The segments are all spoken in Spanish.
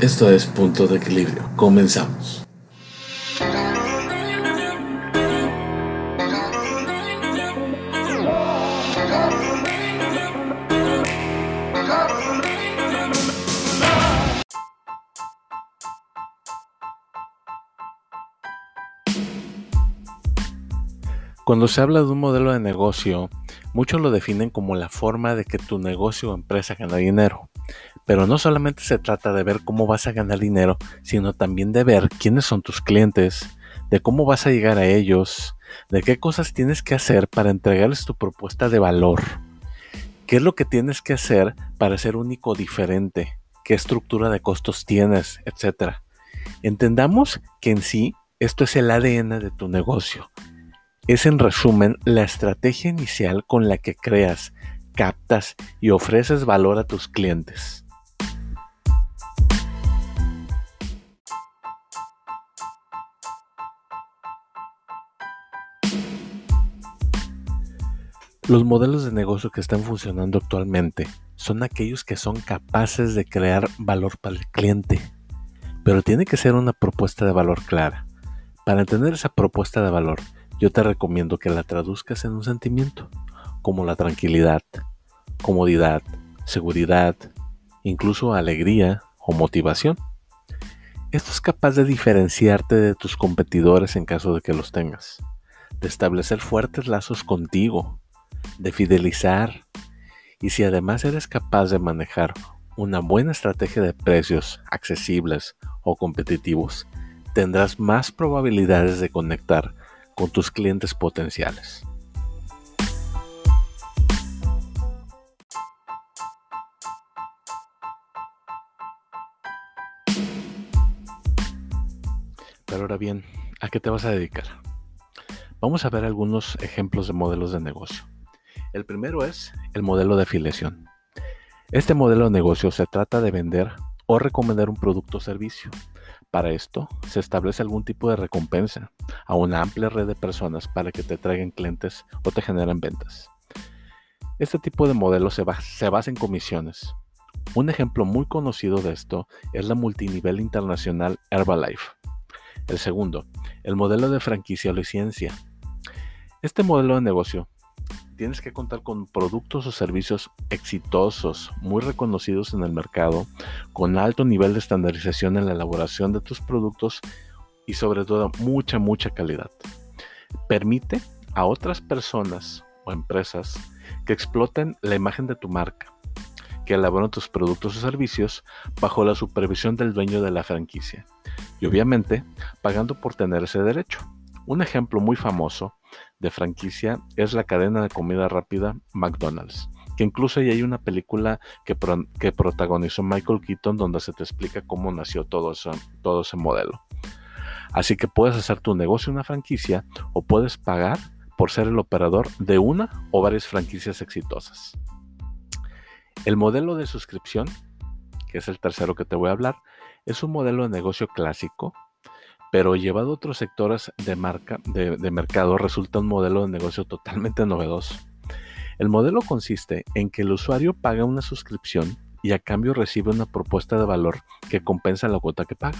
Esto es Punto de Equilibrio. Comenzamos. Cuando se habla de un modelo de negocio, muchos lo definen como la forma de que tu negocio o empresa gana dinero. Pero no solamente se trata de ver cómo vas a ganar dinero, sino también de ver quiénes son tus clientes, de cómo vas a llegar a ellos, de qué cosas tienes que hacer para entregarles tu propuesta de valor, qué es lo que tienes que hacer para ser único diferente, qué estructura de costos tienes, etc. Entendamos que en sí esto es el ADN de tu negocio. Es en resumen la estrategia inicial con la que creas, captas y ofreces valor a tus clientes. Los modelos de negocio que están funcionando actualmente son aquellos que son capaces de crear valor para el cliente, pero tiene que ser una propuesta de valor clara. Para entender esa propuesta de valor, yo te recomiendo que la traduzcas en un sentimiento, como la tranquilidad, comodidad, seguridad, incluso alegría o motivación. Esto es capaz de diferenciarte de tus competidores en caso de que los tengas, de establecer fuertes lazos contigo de fidelizar y si además eres capaz de manejar una buena estrategia de precios accesibles o competitivos, tendrás más probabilidades de conectar con tus clientes potenciales. Ahora bien, ¿a qué te vas a dedicar? Vamos a ver algunos ejemplos de modelos de negocio. El primero es el modelo de afiliación. Este modelo de negocio se trata de vender o recomendar un producto o servicio. Para esto se establece algún tipo de recompensa a una amplia red de personas para que te traigan clientes o te generen ventas. Este tipo de modelo se, se basa en comisiones. Un ejemplo muy conocido de esto es la multinivel internacional Herbalife. El segundo, el modelo de franquicia o licencia. Este modelo de negocio tienes que contar con productos o servicios exitosos, muy reconocidos en el mercado, con alto nivel de estandarización en la elaboración de tus productos y sobre todo mucha, mucha calidad. Permite a otras personas o empresas que exploten la imagen de tu marca, que elaboren tus productos o servicios bajo la supervisión del dueño de la franquicia y obviamente pagando por tener ese derecho. Un ejemplo muy famoso de franquicia es la cadena de comida rápida McDonald's, que incluso hay una película que, que protagonizó Michael Keaton donde se te explica cómo nació todo, todo ese modelo. Así que puedes hacer tu negocio una franquicia o puedes pagar por ser el operador de una o varias franquicias exitosas. El modelo de suscripción, que es el tercero que te voy a hablar, es un modelo de negocio clásico pero llevado a otros sectores de, marca, de, mercado resulta un modelo de negocio totalmente novedoso. El modelo consiste en que el usuario paga una suscripción y a cambio recibe una propuesta de valor que compensa la cuota que paga.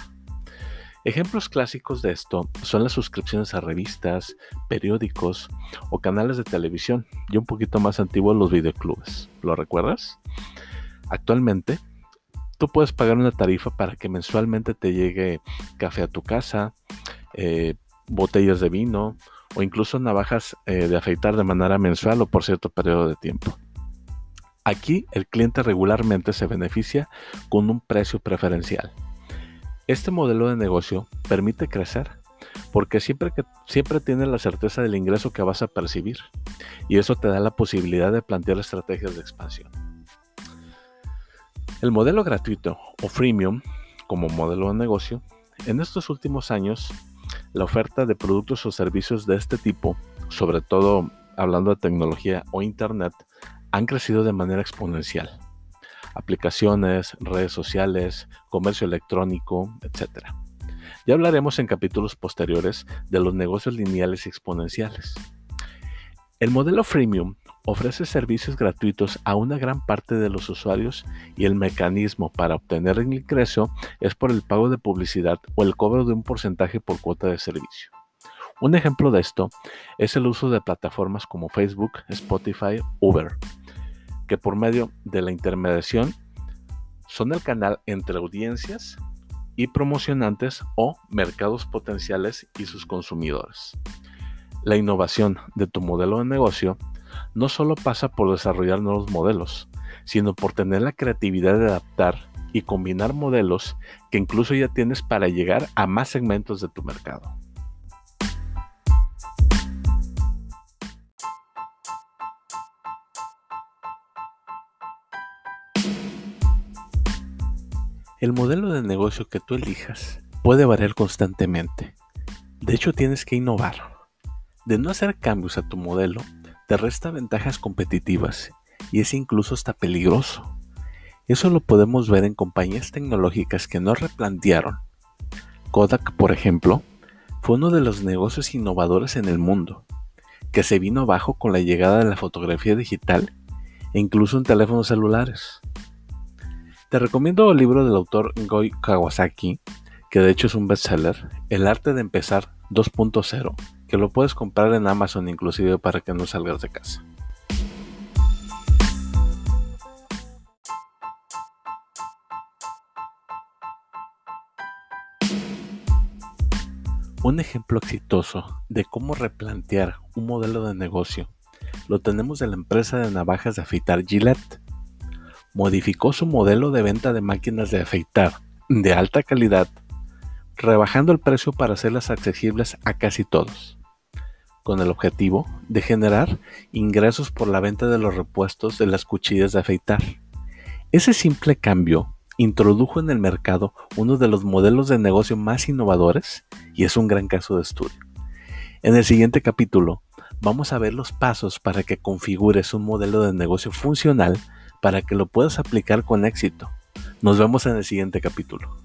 Ejemplos clásicos de esto son las suscripciones a revistas, periódicos o canales de televisión y un poquito más antiguos los videoclubes. ¿Lo recuerdas? Actualmente, tú puedes pagar una tarifa para que mensualmente te llegue café a tu casa, eh, botellas de vino o incluso navajas eh, de afeitar de manera mensual o por cierto periodo de tiempo. Aquí el cliente regularmente se beneficia con un precio preferencial. Este modelo de negocio permite crecer porque siempre, siempre tienes la certeza del ingreso que vas a percibir y eso te da la posibilidad de plantear estrategias de expansión. El modelo gratuito o freemium como modelo de negocio, en estos últimos años, la oferta de productos o servicios de este tipo, sobre todo hablando de tecnología o internet, han crecido de manera exponencial. Aplicaciones, redes sociales, comercio electrónico, etc. Ya hablaremos en capítulos posteriores de los negocios lineales y exponenciales. El modelo freemium ofrece servicios gratuitos a una gran parte de los usuarios y el mecanismo para obtener el ingreso es por el pago de publicidad o el cobro de un porcentaje por cuota de servicio. Un ejemplo de esto es el uso de plataformas como Facebook, Spotify, Uber, que por medio de la intermediación son el canal entre audiencias y promocionantes o mercados potenciales y sus consumidores. La innovación de tu modelo de negocio no solo pasa por desarrollar nuevos modelos, sino por tener la creatividad de adaptar y combinar modelos que incluso ya tienes para llegar a más segmentos de tu mercado. El modelo de negocio que tú elijas puede variar constantemente. De hecho, tienes que innovar. De no hacer cambios a tu modelo, te resta ventajas competitivas y es incluso hasta peligroso. Eso lo podemos ver en compañías tecnológicas que no replantearon. Kodak, por ejemplo, fue uno de los negocios innovadores en el mundo, que se vino abajo con la llegada de la fotografía digital e incluso en teléfonos celulares. Te recomiendo el libro del autor Goi Kawasaki, que de hecho es un bestseller, El arte de empezar 2.0 que lo puedes comprar en Amazon inclusive para que no salgas de casa. Un ejemplo exitoso de cómo replantear un modelo de negocio lo tenemos de la empresa de navajas de afeitar Gillette. Modificó su modelo de venta de máquinas de afeitar de alta calidad, rebajando el precio para hacerlas accesibles a casi todos con el objetivo de generar ingresos por la venta de los repuestos de las cuchillas de afeitar. Ese simple cambio introdujo en el mercado uno de los modelos de negocio más innovadores y es un gran caso de estudio. En el siguiente capítulo vamos a ver los pasos para que configures un modelo de negocio funcional para que lo puedas aplicar con éxito. Nos vemos en el siguiente capítulo.